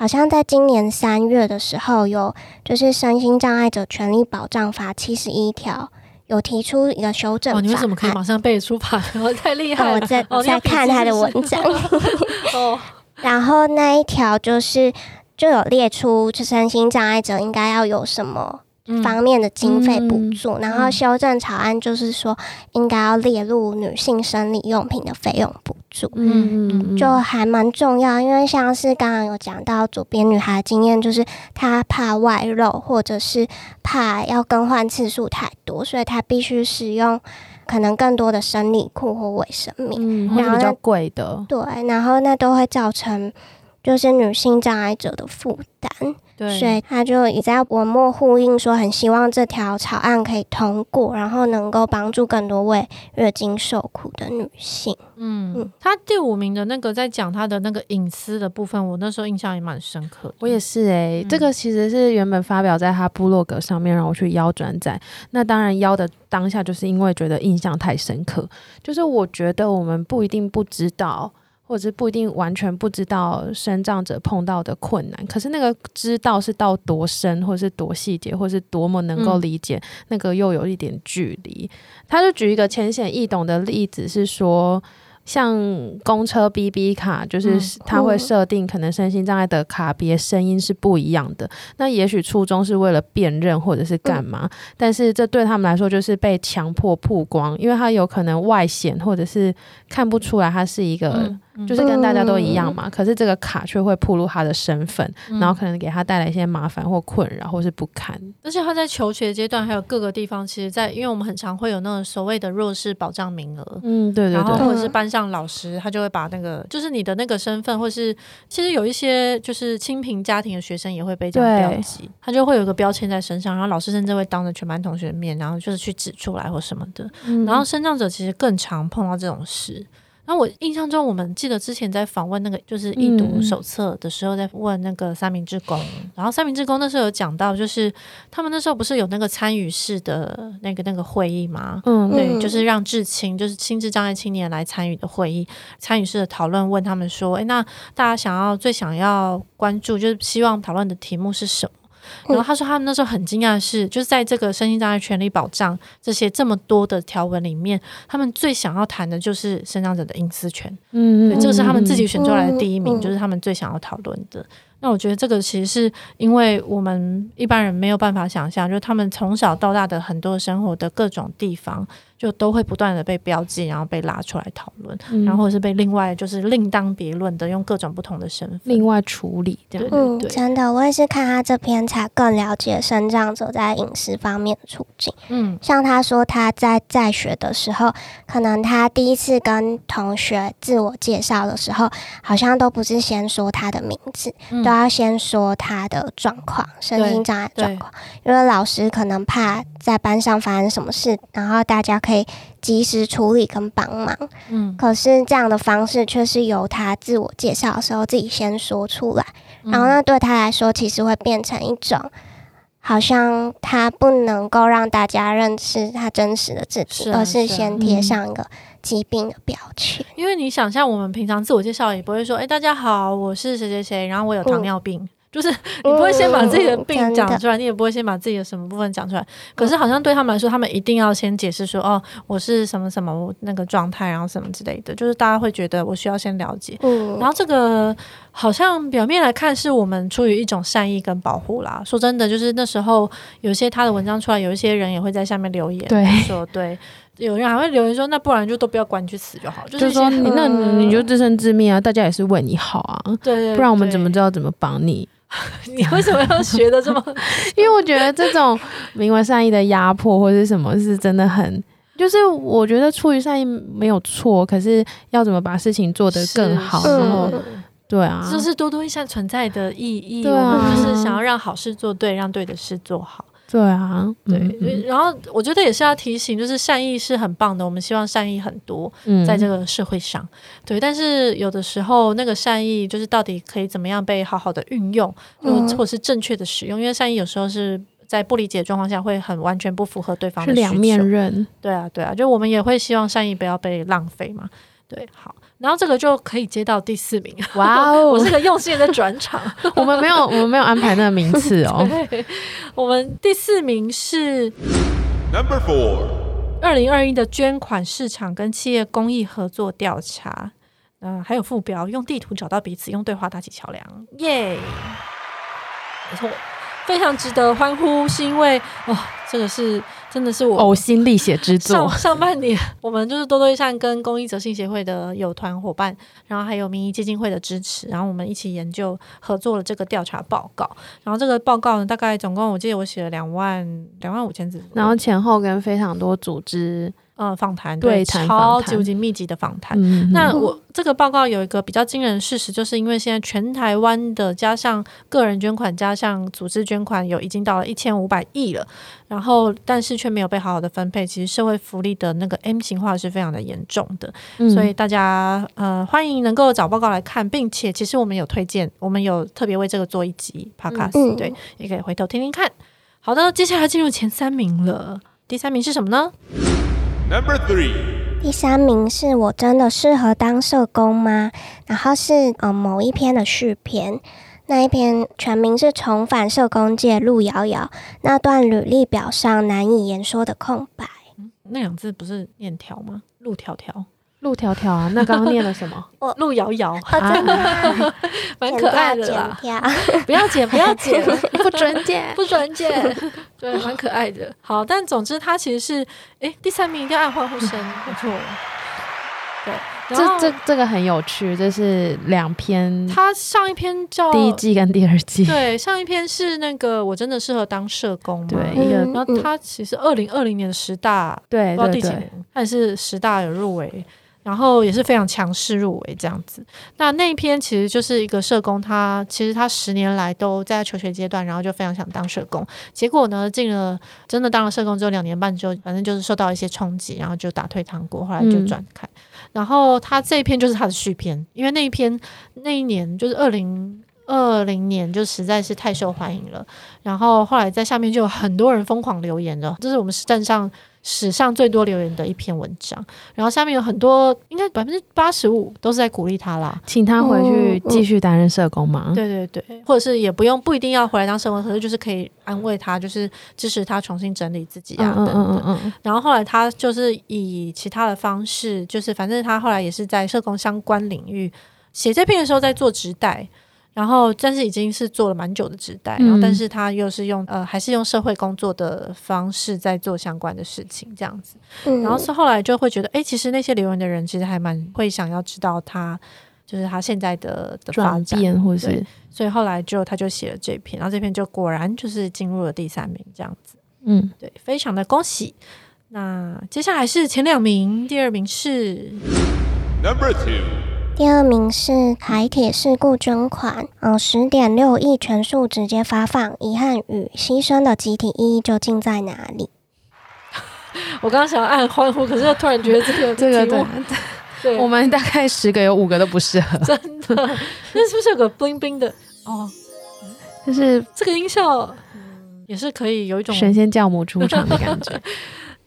好像在今年三月的时候，有就是身心障碍者权利保障法七十一条有提出一个修正。哦，你为什么可以马上背出法？我 太厉害了！我在在看他的文章。哦，然后那一条就是就有列出，就身心障碍者应该要有什么。方面的经费补助，嗯、然后修正草案就是说，应该要列入女性生理用品的费用补助，嗯，就还蛮重要，因为像是刚刚有讲到左边女孩的经验，就是她怕外露，或者是怕要更换次数太多，所以她必须使用可能更多的生理裤或卫生棉，嗯、然后比较贵的，对，然后那都会造成就是女性障碍者的负担。对，所以他就也在文末呼应说，很希望这条草案可以通过，然后能够帮助更多为月经受苦的女性。嗯，嗯，他第五名的那个在讲他的那个隐私的部分，我那时候印象也蛮深刻。我也是哎、欸，嗯、这个其实是原本发表在他部落格上面，让我去邀转载。那当然邀的当下，就是因为觉得印象太深刻，就是我觉得我们不一定不知道。或者是不一定完全不知道身障者碰到的困难，可是那个知道是到多深，或是多细节，或是多么能够理解，嗯、那个又有一点距离。他就举一个浅显易懂的例子，是说。像公车 BB 卡，就是它会设定可能身心障碍的卡别声音是不一样的。嗯、那也许初衷是为了辨认或者是干嘛，嗯、但是这对他们来说就是被强迫曝光，因为他有可能外显或者是看不出来他是一个。嗯就是跟大家都一样嘛，嗯、可是这个卡却会暴露他的身份，嗯、然后可能给他带来一些麻烦或困扰，或是不堪。而且他在求学阶段，还有各个地方，其实在，在因为我们很常会有那种所谓的弱势保障名额，嗯，对对对，然后或者是班上老师，他就会把那个，就是你的那个身份，或是其实有一些就是清贫家庭的学生也会被这样标记，他就会有个标签在身上，然后老师甚至会当着全班同学的面，然后就是去指出来或什么的。嗯、然后身障者其实更常碰到这种事。那我印象中，我们记得之前在访问那个就是易读手册的时候，在问那个三明治工，嗯、然后三明治工那时候有讲到，就是他们那时候不是有那个参与式的那个那个会议吗？嗯，对，就是让至亲，就是心智障碍青年来参与的会议，参与式的讨论，问他们说，哎，那大家想要最想要关注，就是希望讨论的题目是什么？然后他说，他们那时候很惊讶的是，就是在这个身心障碍权利保障这些这么多的条文里面，他们最想要谈的就是身障者的隐私权。嗯，对，这个是他们自己选出来的第一名，就是他们最想要讨论的。那我觉得这个其实是因为我们一般人没有办法想象，就是他们从小到大的很多生活的各种地方。就都会不断的被标记，然后被拉出来讨论，嗯、然后或是被另外就是另当别论的用各种不同的身份另外处理。对对对，嗯，真的，我也是看他这篇才更了解生长者在饮食方面的处境。嗯，像他说他在在学的时候，可能他第一次跟同学自我介绍的时候，好像都不是先说他的名字，嗯、都要先说他的状况，身心障碍状况，因为老师可能怕在班上发生什么事，然后大家可。以及时处理跟帮忙，嗯，可是这样的方式却是由他自我介绍的时候自己先说出来，嗯、然后那对他来说其实会变成一种，好像他不能够让大家认识他真实的自己，是啊、而是先贴上一个疾病的标签。因为你想象我们平常自我介绍也不会说，哎，大家好，我是谁谁谁，然后我有糖尿病。嗯就是你不会先把自己的病讲出来，嗯、你也不会先把自己的什么部分讲出来。可是好像对他们来说，他们一定要先解释说，哦，我是什么什么那个状态，然后什么之类的。就是大家会觉得我需要先了解。嗯、然后这个好像表面来看是我们出于一种善意跟保护啦。说真的，就是那时候有些他的文章出来，有一些人也会在下面留言，对，说对，有人还会留言说，那不然就都不要管你去死就好，就是说你那你就自生自灭啊，大家也是为你好啊，对，对，对，不然我们怎么知道怎么帮你？你为什么要学的这么？因为我觉得这种名为善意的压迫或者什么是真的很。就是我觉得出于善意没有错，可是要怎么把事情做得更好？然后，对啊，就是多多益善存在的意义。对啊，就是想要让好事做对，让对的事做好。对啊，对。嗯、然后我觉得也是要提醒，就是善意是很棒的，我们希望善意很多，在这个社会上。嗯、对，但是有的时候那个善意就是到底可以怎么样被好好的运用，或或是正确的使用？因为善意有时候是。在不理解的状况下，会很完全不符合对方的需求。是两面刃，对啊，对啊，就我们也会希望善意不要被浪费嘛。对，好，然后这个就可以接到第四名。哇哦，我是个用心的转场。我们没有，我们没有安排那个名次哦。我们第四名是 Number Four，二零二一的捐款市场跟企业公益合作调查。嗯、呃，还有副标，用地图找到彼此，用对话搭起桥梁。耶，没错。非常值得欢呼，是因为哇、哦，这个是真的是我呕心沥血之作。上上半年，我们就是多多益善跟公益责信协会的友团伙伴，然后还有民意基金会的支持，然后我们一起研究合作了这个调查报告。然后这个报告呢，大概总共我记得我写了两万两万五千字，然后前后跟非常多组织。呃，访谈对，超级无敌密集的访谈。嗯、那我这个报告有一个比较惊人的事实，就是因为现在全台湾的加上个人捐款加上组织捐款，有已经到了一千五百亿了，然后但是却没有被好好的分配。其实社会福利的那个 M 型化是非常的严重的，嗯、所以大家呃欢迎能够找报告来看，并且其实我们有推荐，我们有特别为这个做一集 Podcast，、嗯、对，也可以回头听听看。好的，接下来进入前三名了，第三名是什么呢？Number three，第三名是我真的适合当社工吗？然后是呃某一篇的续篇，那一篇全名是重返社工界路遥遥，那段履历表上难以言说的空白。嗯、那两字不是念条吗？路迢迢。路迢迢啊，那刚刚念了什么？我路遥遥，真的 蛮可爱的啦。不要剪，不要剪，不准剪，不准剪。对，蛮可爱的。好，但总之他其实是，哎，第三名一定要按欢呼声，不错。对，这这这个很有趣，这是两篇。他上一篇叫第一季跟第二季。对，上一篇是那个我真的适合当社工。对，一个。然后他其实二零二零年的十大，对，不知道第几年，他也是十大有入围。然后也是非常强势入围这样子。那那一篇其实就是一个社工，他其实他十年来都在求学阶段，然后就非常想当社工。结果呢，进了真的当了社工之后两年半之后，反正就是受到一些冲击，然后就打退堂鼓，后来就转开。嗯、然后他这一篇就是他的续篇，因为那一篇那一年就是二零二零年，就实在是太受欢迎了。然后后来在下面就有很多人疯狂留言了，这是我们实战上。史上最多留言的一篇文章，然后下面有很多，应该百分之八十五都是在鼓励他啦，请他回去继续担任社工嘛？嗯嗯？对对对，或者是也不用，不一定要回来当社工，可是就是可以安慰他，就是支持他重新整理自己啊，等等。嗯嗯嗯，然后后来他就是以其他的方式，就是反正他后来也是在社工相关领域写这篇的时候在做直代。然后，但是已经是做了蛮久的职代，然后，但是他又是用呃，还是用社会工作的方式在做相关的事情，这样子。然后是后来就会觉得，哎，其实那些留言的人其实还蛮会想要知道他，就是他现在的的发展，或是，所以后来就他就写了这篇，然后这篇就果然就是进入了第三名，这样子。嗯，对，非常的恭喜。那接下来是前两名，第二名是 Number Two。第二名是台铁事故捐款，嗯，十点六亿全数直接发放，遗憾与牺牲的集体意义究竟在哪里？我刚刚想要按欢呼，可是又突然觉得这个这个对，对我们大概十个有五个都不适合，真的。那是不是有个 bling bling 的？哦，就是这个音效，嗯，也是可以有一种神仙教母出场的感觉。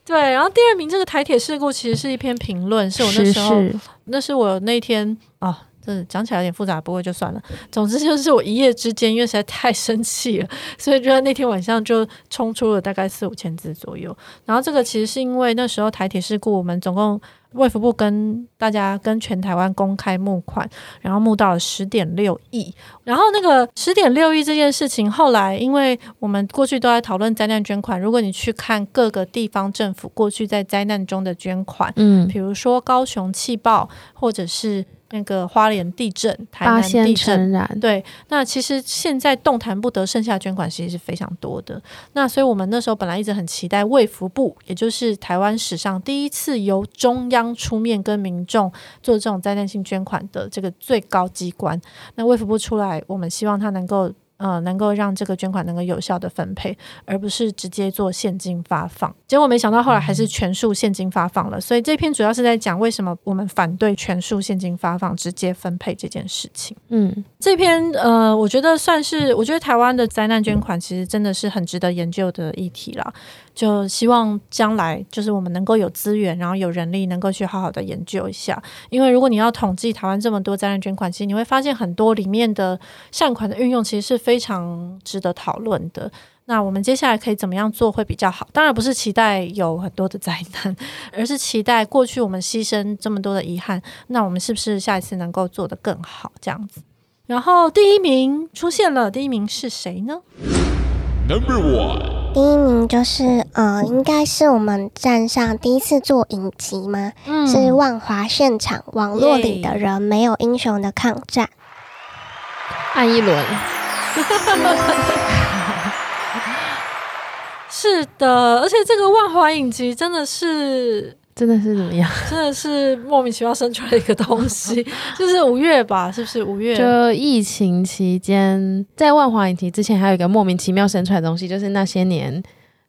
对，然后第二名这个台铁事故其实是一篇评论，是我那时候，是是。那是我那天哦，这讲起来有点复杂，不过就算了。总之就是我一夜之间，因为实在太生气了，所以就在那天晚上就冲出了大概四五千字左右。然后这个其实是因为那时候台铁事故，我们总共。卫福部跟大家跟全台湾公开募款，然后募到了十点六亿。然后那个十点六亿这件事情，后来因为我们过去都在讨论灾难捐款，如果你去看各个地方政府过去在灾难中的捐款，嗯，比如说高雄气爆，或者是。那个花莲地震、台南地震，对，那其实现在动弹不得，剩下捐款其实是非常多的。那所以我们那时候本来一直很期待卫福部，也就是台湾史上第一次由中央出面跟民众做这种灾难性捐款的这个最高机关。那卫福部出来，我们希望他能够。呃，能够让这个捐款能够有效的分配，而不是直接做现金发放。结果没想到后来还是全数现金发放了。所以这篇主要是在讲为什么我们反对全数现金发放、直接分配这件事情。嗯，这篇呃，我觉得算是，我觉得台湾的灾难捐款其实真的是很值得研究的议题啦。就希望将来就是我们能够有资源，然后有人力，能够去好好的研究一下。因为如果你要统计台湾这么多灾难捐款，其实你会发现很多里面的善款的运用，其实是非常值得讨论的。那我们接下来可以怎么样做会比较好？当然不是期待有很多的灾难，而是期待过去我们牺牲这么多的遗憾，那我们是不是下一次能够做得更好？这样子。然后第一名出现了，第一名是谁呢？Number one。第一名就是呃，应该是我们站上第一次做影集吗？嗯，是万华现场，网络里的人没有英雄的抗战。按一轮，是的，而且这个万华影集真的是。真的是怎么样？真的是莫名其妙生出来一个东西，就是五月吧？是不是五月？就疫情期间，在万华影集之前，还有一个莫名其妙生出来的东西，就是那些年。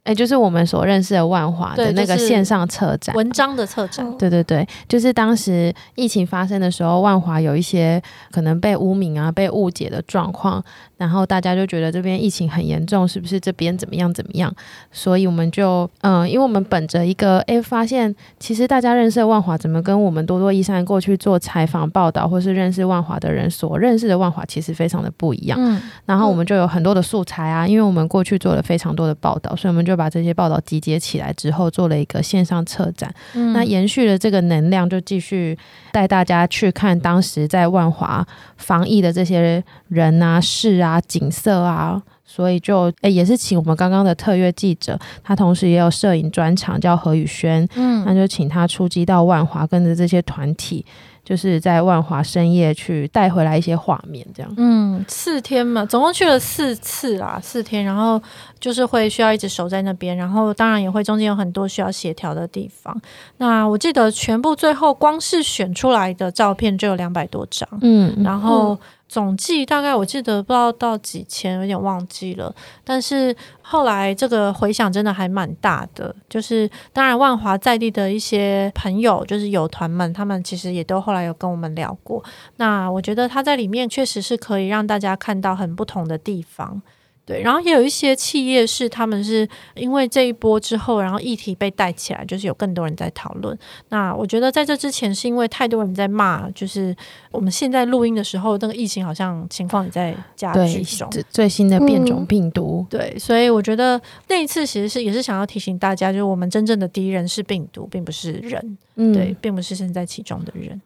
哎、欸，就是我们所认识的万华的那个线上策展，文章的策展。对对对，就是当时疫情发生的时候，万华有一些可能被污名啊、被误解的状况，然后大家就觉得这边疫情很严重，是不是这边怎么样怎么样？所以我们就嗯，因为我们本着一个哎、欸，发现其实大家认识的万华怎么跟我们多多益善过去做采访报道，或是认识万华的人所认识的万华，其实非常的不一样。嗯，然后我们就有很多的素材啊，因为我们过去做了非常多的报道，所以我们就。就把这些报道集结起来之后，做了一个线上策展。嗯、那延续了这个能量，就继续带大家去看当时在万华防疫的这些人啊、事啊、景色啊。所以就诶、欸，也是请我们刚刚的特约记者，他同时也有摄影专场，叫何宇轩。嗯，那就请他出击到万华，跟着这些团体。就是在万华深夜去带回来一些画面，这样。嗯，四天嘛，总共去了四次啦，四天，然后就是会需要一直守在那边，然后当然也会中间有很多需要协调的地方。那我记得全部最后光是选出来的照片就有两百多张，嗯，然后。总计大概我记得不知道到几千，有点忘记了。但是后来这个回响真的还蛮大的，就是当然万华在地的一些朋友，就是友团们，他们其实也都后来有跟我们聊过。那我觉得他在里面确实是可以让大家看到很不同的地方。对，然后也有一些企业是他们是因为这一波之后，然后议题被带起来，就是有更多人在讨论。那我觉得在这之前是因为太多人在骂，就是我们现在录音的时候，那个疫情好像情况也在加剧中，最新的变种病毒。嗯，对，所以我觉得那一次其实是也是想要提醒大家，就是我们真正的敌人是病毒，并不是人，嗯，对，并不是身在其中的人。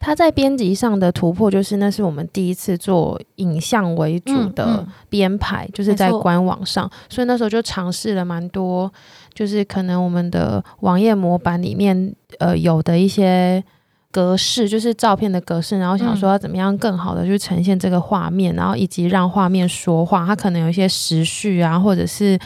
他在编辑上的突破，就是那是我们第一次做影像为主的编排，嗯嗯、就是在官网上，所以那时候就尝试了蛮多，就是可能我们的网页模板里面呃有的一些格式，就是照片的格式，然后想说要怎么样更好的去呈现这个画面，然后以及让画面说话，它可能有一些时序啊，或者是。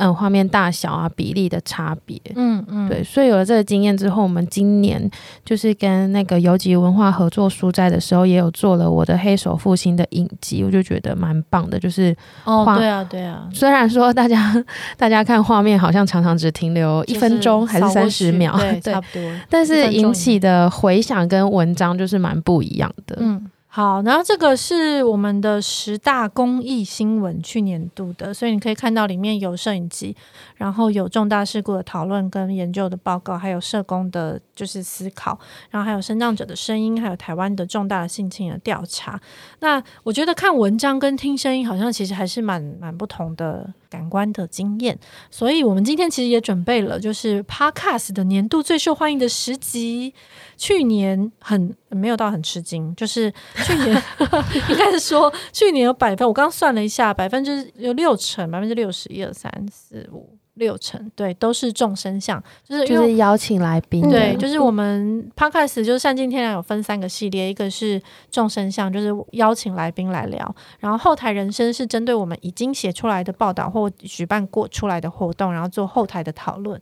嗯，画面大小啊，比例的差别，嗯嗯，对，所以有了这个经验之后，我们今年就是跟那个游击文化合作书斋的时候，也有做了我的黑手复兴的影集，我就觉得蛮棒的，就是哦，对啊，对啊，虽然说大家大家看画面好像常常只停留一分钟还是三十秒，对，对，差不多，但是引起的回响跟文章就是蛮不一样的，嗯。好，然后这个是我们的十大公益新闻去年度的，所以你可以看到里面有摄影机，然后有重大事故的讨论跟研究的报告，还有社工的就是思考，然后还有身障者的声音，还有台湾的重大的性侵的调查。那我觉得看文章跟听声音好像其实还是蛮蛮不同的感官的经验，所以我们今天其实也准备了就是 Podcast 的年度最受欢迎的十集。去年很没有到很吃惊，就是去年 应该是说去年有百分，我刚刚算了一下，百分之有六成，百分之六十一二三四五六成，对，都是众生相，就是就是邀请来宾，对，就是我们 Podcast 就是善尽天良有分三个系列，一个是众生相，就是邀请来宾来聊，然后后台人生是针对我们已经写出来的报道或举办过出来的活动，然后做后台的讨论。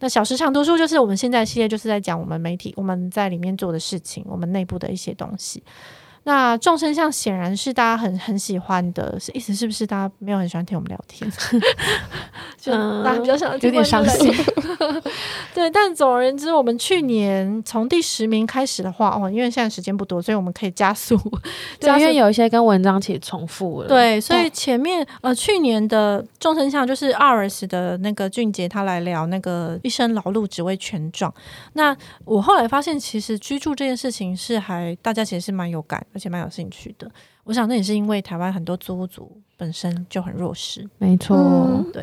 那小时长读书就是我们现在系列，就是在讲我们媒体我们在里面做的事情，我们内部的一些东西。那众生相显然是大家很很喜欢的，是意思是不是大家没有很喜欢听我们聊天？就大家比较想听，有点伤心。对，但总而言之，我们去年从第十名开始的话，哦，因为现在时间不多，所以我们可以加速。对，因为有一些跟文章其实重复了。对，所以前面呃，去年的众生相就是 ours 的那个俊杰他来聊那个一生劳碌只为权状。那我后来发现，其实居住这件事情是还大家其实是蛮有感。而且蛮有兴趣的，我想那也是因为台湾很多租屋族本身就很弱势，没错，嗯、对。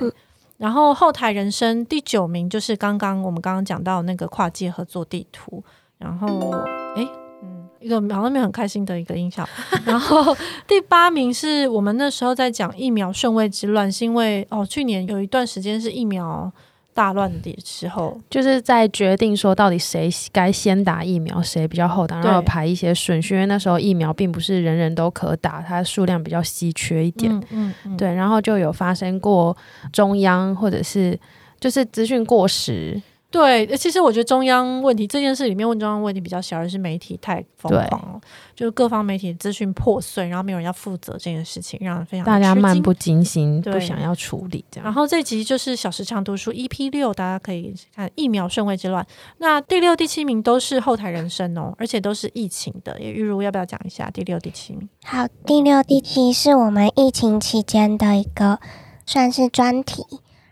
然后后台人生第九名就是刚刚我们刚刚讲到那个跨界合作地图，然后诶，嗯，一个好像没有很开心的一个音效。然后第八名是我们那时候在讲疫苗顺位之乱，是因为哦，去年有一段时间是疫苗。大乱的时候，就是在决定说到底谁该先打疫苗，谁比较后打，然后排一些顺序。因为那时候疫苗并不是人人都可打，它数量比较稀缺一点。嗯嗯嗯、对，然后就有发生过中央或者是就是资讯过时。对，其实我觉得中央问题这件事里面问中央问题比较小，而是媒体太疯狂了，就是各方媒体资讯破碎，然后没有人要负责这件事情，让人非常大家漫不经心，不想要处理这样。然后这集就是小时长读书 EP 六，大家可以看疫苗顺位之乱。那第六、第七名都是后台人生哦，而且都是疫情的。也玉如要不要讲一下第六、第七名？好，第六、第七是我们疫情期间的一个算是专题。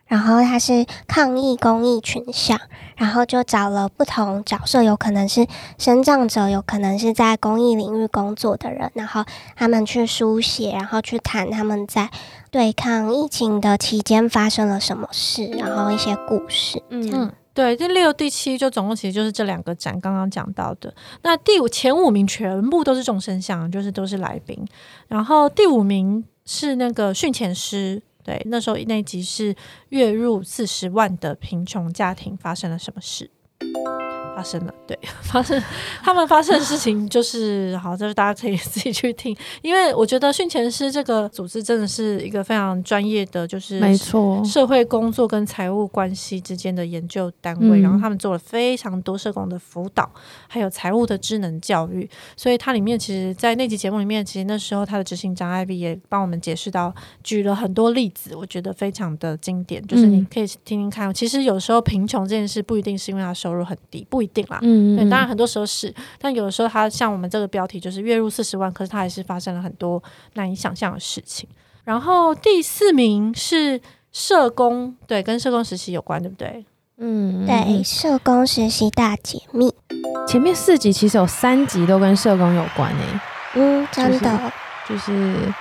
然后他是抗疫公益群像，然后就找了不同角色，有可能是生障者，有可能是在公益领域工作的人，然后他们去书写，然后去谈他们在对抗疫情的期间发生了什么事，然后一些故事。嗯嗯，对，第六、第七就总共其实就是这两个展刚刚讲到的。那第五前五名全部都是众生相，就是都是来宾。然后第五名是那个训前师。对，那时候那一集是月入四十万的贫穷家庭发生了什么事？发生了，对，发生他们发生的事情就是 好，就是大家可以自己去听，因为我觉得训前师这个组织真的是一个非常专业的，就是没错，社会工作跟财务关系之间的研究单位，然后他们做了非常多社工的辅导，还有财务的智能教育，所以它里面其实，在那集节目里面，其实那时候他的执行长艾比也帮我们解释到，举了很多例子，我觉得非常的经典，就是你可以听听看，其实有时候贫穷这件事不一定是因为他收入很低，不。一定啦，嗯，对，当然很多时候是，但有的时候他像我们这个标题就是月入四十万，可是他还是发生了很多难以想象的事情。然后第四名是社工，对，跟社工实习有关，对不对？嗯，对，社工实习大解密，前面四集其实有三集都跟社工有关诶、欸，嗯，真的，就是。就是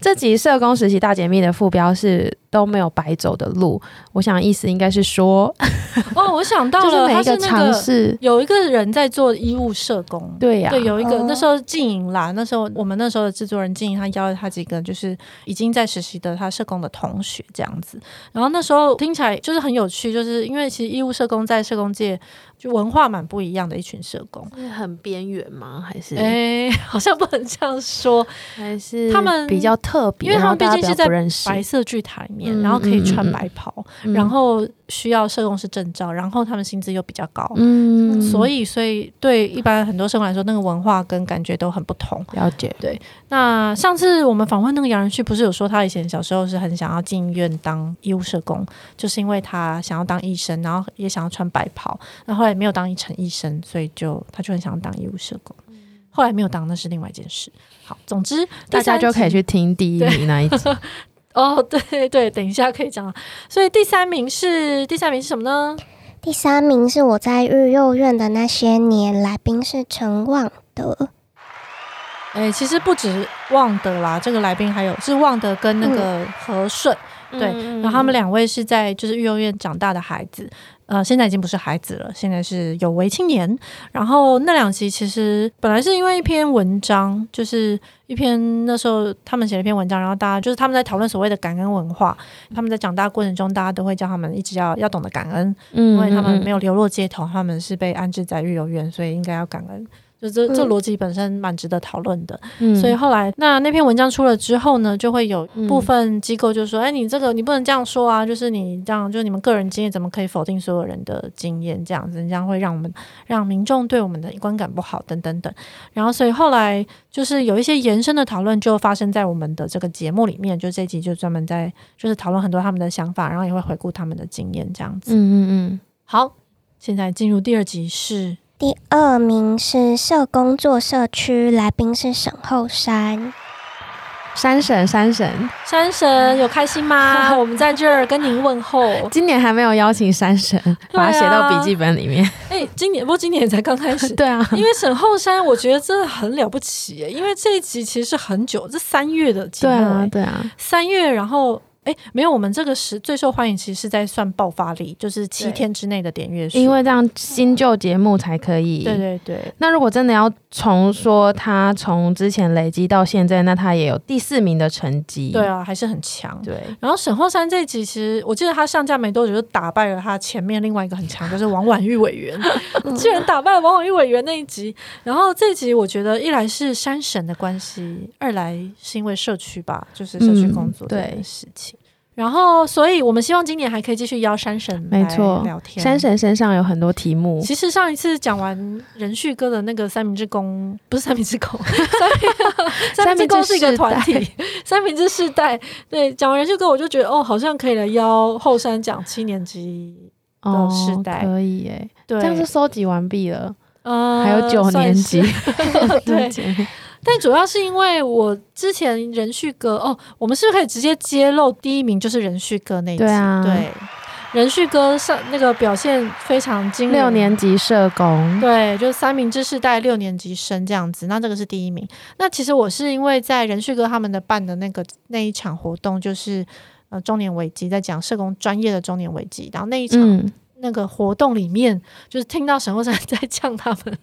这集社工实习大解密的副标是都没有白走的路，我想意思应该是说，哦，我想到了，他是每一个尝试。有一个人在做医务社工，对呀、啊，对，有一个、哦、那时候静莹啦，那时候我们那时候的制作人静莹，他邀了他几个就是已经在实习的他社工的同学这样子，然后那时候听起来就是很有趣，就是因为其实医务社工在社工界。就文化蛮不一样的一群社工，是很边缘吗？还是？哎、欸，好像不能这样说，还是他们比较特别，因为他们毕竟是在白色巨塔里面，然后可以穿白袍，然后需要社工师证照，然后他们薪资又比较高，嗯，所以所以对一般很多社工来说，那个文化跟感觉都很不同。了解，对。那上次我们访问那个杨仁旭，不是有说他以前小时候是很想要进医院当医务社工，就是因为他想要当医生，然后也想要穿白袍，那后后来。没有当一成医生，所以就他就很想当医务社工。后来没有当那是另外一件事。好，总之大家就可以去听第一名那一集。哦，对对，等一下可以讲。所以第三名是第三名是什么呢？第三名是我在育幼院的那些年，来宾是陈旺德。哎，其实不止旺德啦，这个来宾还有是旺德跟那个和顺，嗯、对，然后他们两位是在就是育幼院长大的孩子。呃，现在已经不是孩子了，现在是有为青年。然后那两集其实本来是因为一篇文章，就是一篇那时候他们写了一篇文章，然后大家就是他们在讨论所谓的感恩文化。他们在长大过程中，大家都会教他们一直要要懂得感恩，嗯，因为他们没有流落街头，他们是被安置在育幼院，所以应该要感恩。就这这逻辑本身蛮值得讨论的，嗯、所以后来那那篇文章出了之后呢，就会有部分机构就说：“哎、嗯，你这个你不能这样说啊！就是你这样，就是你们个人经验怎么可以否定所有人的经验？这样子，这样会让我们让民众对我们的观感不好，等等等。然后，所以后来就是有一些延伸的讨论就发生在我们的这个节目里面，就这一集就专门在就是讨论很多他们的想法，然后也会回顾他们的经验，这样子。嗯嗯嗯。好，现在进入第二集是。第二名是社工做社区，来宾是沈后山。山神，山神，山神有开心吗？我们在这儿跟您问候。今年还没有邀请山神，把它写到笔记本里面。哎、欸，今年不过今年才刚开始。对啊，因为沈后山，我觉得真的很了不起。因为这一集其实是很久，这三月的节目。对啊，对啊，三月，然后。哎，没有，我们这个是最受欢迎，其实是在算爆发力，就是七天之内的点阅数，因为这样新旧节目才可以。对对对。那如果真的要从说他从之前累积到现在，那他也有第四名的成绩。对啊，还是很强。对。然后沈浩山这一集，其实我记得他上架没多久就打败了他前面另外一个很强，就是王婉玉委员，居然打败了王婉玉委员那一集。然后这一集我觉得一来是山神的关系，二来是因为社区吧，就是社区工作的事情。嗯然后，所以我们希望今年还可以继续邀山神来聊天。山神身上有很多题目。其实上一次讲完人旭哥的那个三明治工，不是三明治工，三明治工是一个团体，三明治世代。对，讲完人旭哥，我就觉得哦，好像可以来邀后山讲七年级的世代，哦、可以诶。对，这样是收集完毕了。嗯，还有九年级。对。但主要是因为我之前人旭哥哦，我们是不是可以直接揭露第一名就是人旭哥那一集？对啊，对，人旭哥上那个表现非常惊人，六年级社工，对，就三明治世代六年级生这样子，那这个是第一名。那其实我是因为在人旭哥他们的办的那个那一场活动，就是呃中年危机，在讲社工专业的中年危机，然后那一场。嗯那个活动里面，就是听到沈后山在呛他们，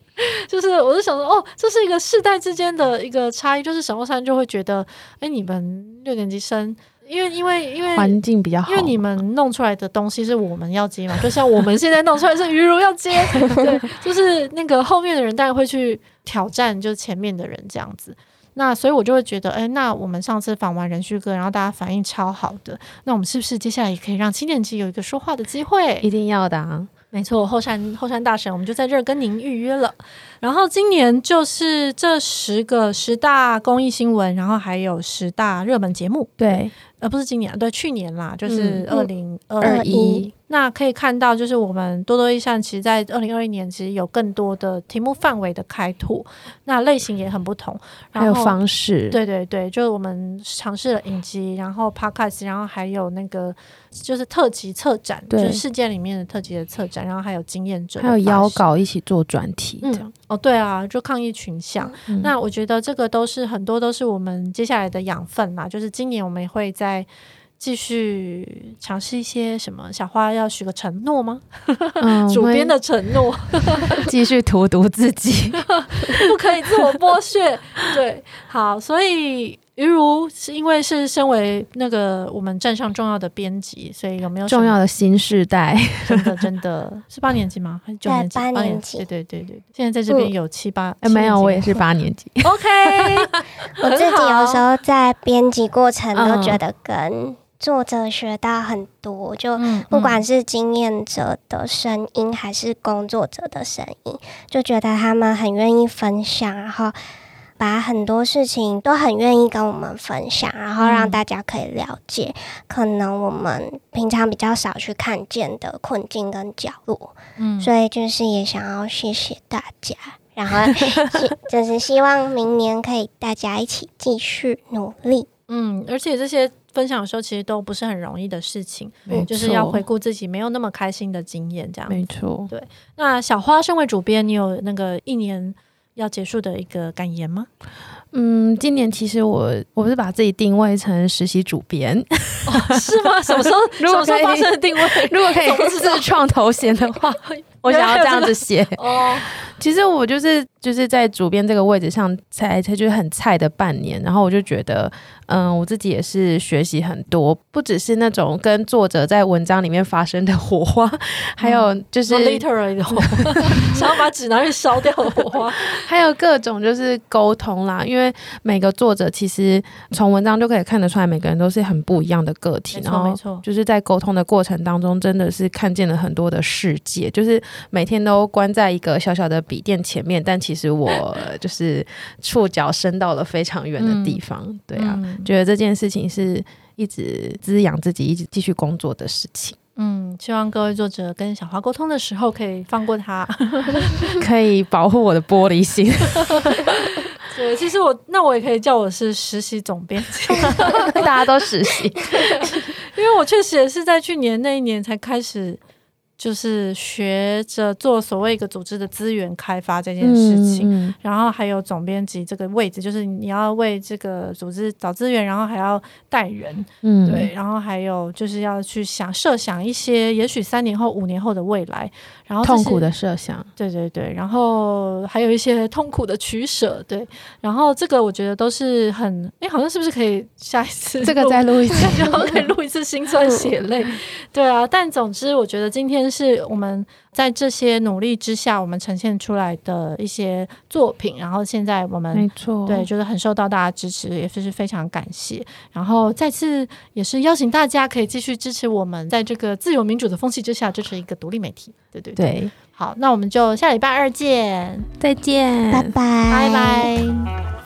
就是我就想说，哦，这是一个世代之间的一个差异，就是沈后山就会觉得，哎，你们六年级生，因为因为因为环境比较好，因为你们弄出来的东西是我们要接嘛，就像我们现在弄出来是于如要接，对，就是那个后面的人当然会去挑战，就是前面的人这样子。那所以，我就会觉得，哎，那我们上次访完人旭哥，然后大家反应超好的，那我们是不是接下来也可以让七年级有一个说话的机会？一定要的啊！没错，后山后山大神，我们就在这儿跟您预约了。然后今年就是这十个十大公益新闻，然后还有十大热门节目。对，呃，不是今年，对，去年啦，就是二零二一。那可以看到，就是我们多多益善，其实，在二零二一年，其实有更多的题目范围的开拓，那类型也很不同，然后还有方式，对对对，就是我们尝试了影集，然后 podcast，然后还有那个就是特辑策展，就是事件里面的特辑的策展，然后还有经验者，还有邀稿一起做专题，这样、嗯、哦，对啊，就抗疫群像，嗯、那我觉得这个都是很多都是我们接下来的养分嘛，就是今年我们也会在。继续尝试一些什么？小花要许个承诺吗？嗯、主编的承诺，继续荼毒自己，不可以自我剥削。对，好，所以于如是因为是身为那个我们站上重要的编辑，所以有没有重要的新世代？真的真的是八年级吗？还是九年级？八年级？对对对对，现在在这边有七八，哎、没有，我也是八年级。OK，我自己有时候在编辑过程都觉得跟。作者学到很多，就不管是经验者的声音，还是工作者的声音，就觉得他们很愿意分享，然后把很多事情都很愿意跟我们分享，然后让大家可以了解，可能我们平常比较少去看见的困境跟角落。嗯，所以就是也想要谢谢大家。然后 就是希望明年可以大家一起继续努力。嗯，而且这些分享的时候，其实都不是很容易的事情，就是要回顾自己没有那么开心的经验，这样。没错，对。那小花身为主编，你有那个一年要结束的一个感言吗？嗯，今年其实我我不是把自己定位成实习主编，哦，是吗？什么时候？如果可以发生的定位，如果可以自创头衔的话，我想要这样子 写哦。其实我就是就是在主编这个位置上才才就是很菜的半年，然后我就觉得，嗯，我自己也是学习很多，不只是那种跟作者在文章里面发生的火花，还有就是 literally 的火花，想要把纸拿去烧掉的火花，还有各种就是沟通啦。因为每个作者其实从文章就可以看得出来，每个人都是很不一样的个体，然后就是在沟通的过程当中，真的是看见了很多的世界，就是每天都关在一个小小的。笔电前面，但其实我 就是触角伸到了非常远的地方。嗯、对啊，嗯、觉得这件事情是一直滋养自己、一直继续工作的事情。嗯，希望各位作者跟小花沟通的时候可以放过他，可以保护我的玻璃心。对，其实我那我也可以叫我是实习总编辑，大家都实习，因为我确实也是在去年那一年才开始。就是学着做所谓一个组织的资源开发这件事情，嗯。嗯、然后还有总编辑这个位置，就是你要为这个组织找资源，然后还要带人，嗯，对，然后还有就是要去想设想一些也许三年后、五年后的未来，然后痛苦的设想，对对对，然后还有一些痛苦的取舍，对，然后这个我觉得都是很，哎，好像是不是可以下一次这个再录一次，然后可以录一次心酸血泪，对啊，但总之我觉得今天。是我们在这些努力之下，我们呈现出来的一些作品。然后现在我们没错，对，就是很受到大家支持，也是非常感谢。然后再次也是邀请大家可以继续支持我们，在这个自由民主的风气之下，支持一个独立媒体。对对对，对好，那我们就下礼拜二见，再见，拜拜，拜拜。